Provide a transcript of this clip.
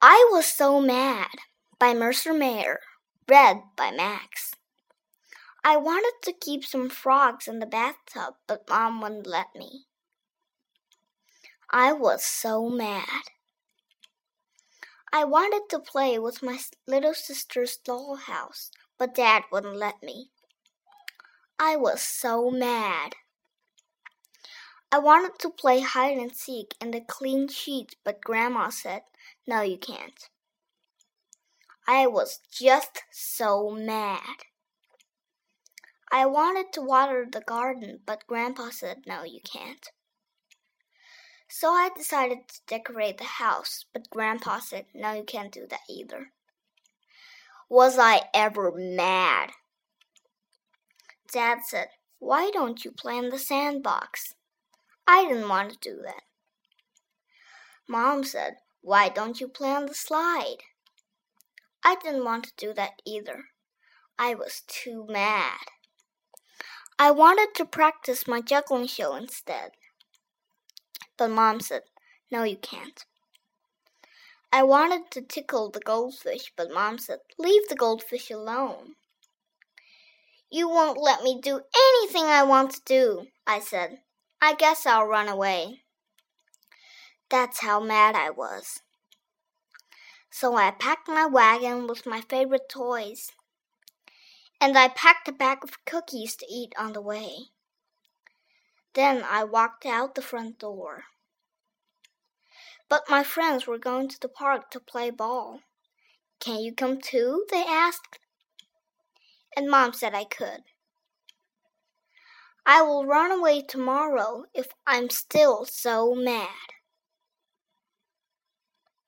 I Was So Mad by Mercer Mayer, read by Max. I wanted to keep some frogs in the bathtub, but Mom wouldn't let me. I was so mad. I wanted to play with my little sister's dollhouse, but Dad wouldn't let me. I was so mad. I wanted to play hide and seek in the clean sheets, but Grandma said, No, you can't. I was just so mad. I wanted to water the garden, but Grandpa said, No, you can't. So I decided to decorate the house, but Grandpa said, No, you can't do that either. Was I ever mad? Dad said, Why don't you play in the sandbox? I didn't want to do that. Mom said, Why don't you play on the slide? I didn't want to do that either. I was too mad. I wanted to practice my juggling show instead. But Mom said, No, you can't. I wanted to tickle the goldfish, but Mom said, Leave the goldfish alone. You won't let me do anything I want to do, I said. I guess I'll run away. That's how mad I was. So I packed my wagon with my favorite toys. And I packed a bag of cookies to eat on the way. Then I walked out the front door. But my friends were going to the park to play ball. Can you come too? they asked. And Mom said I could. I will run away tomorrow if I'm still so mad.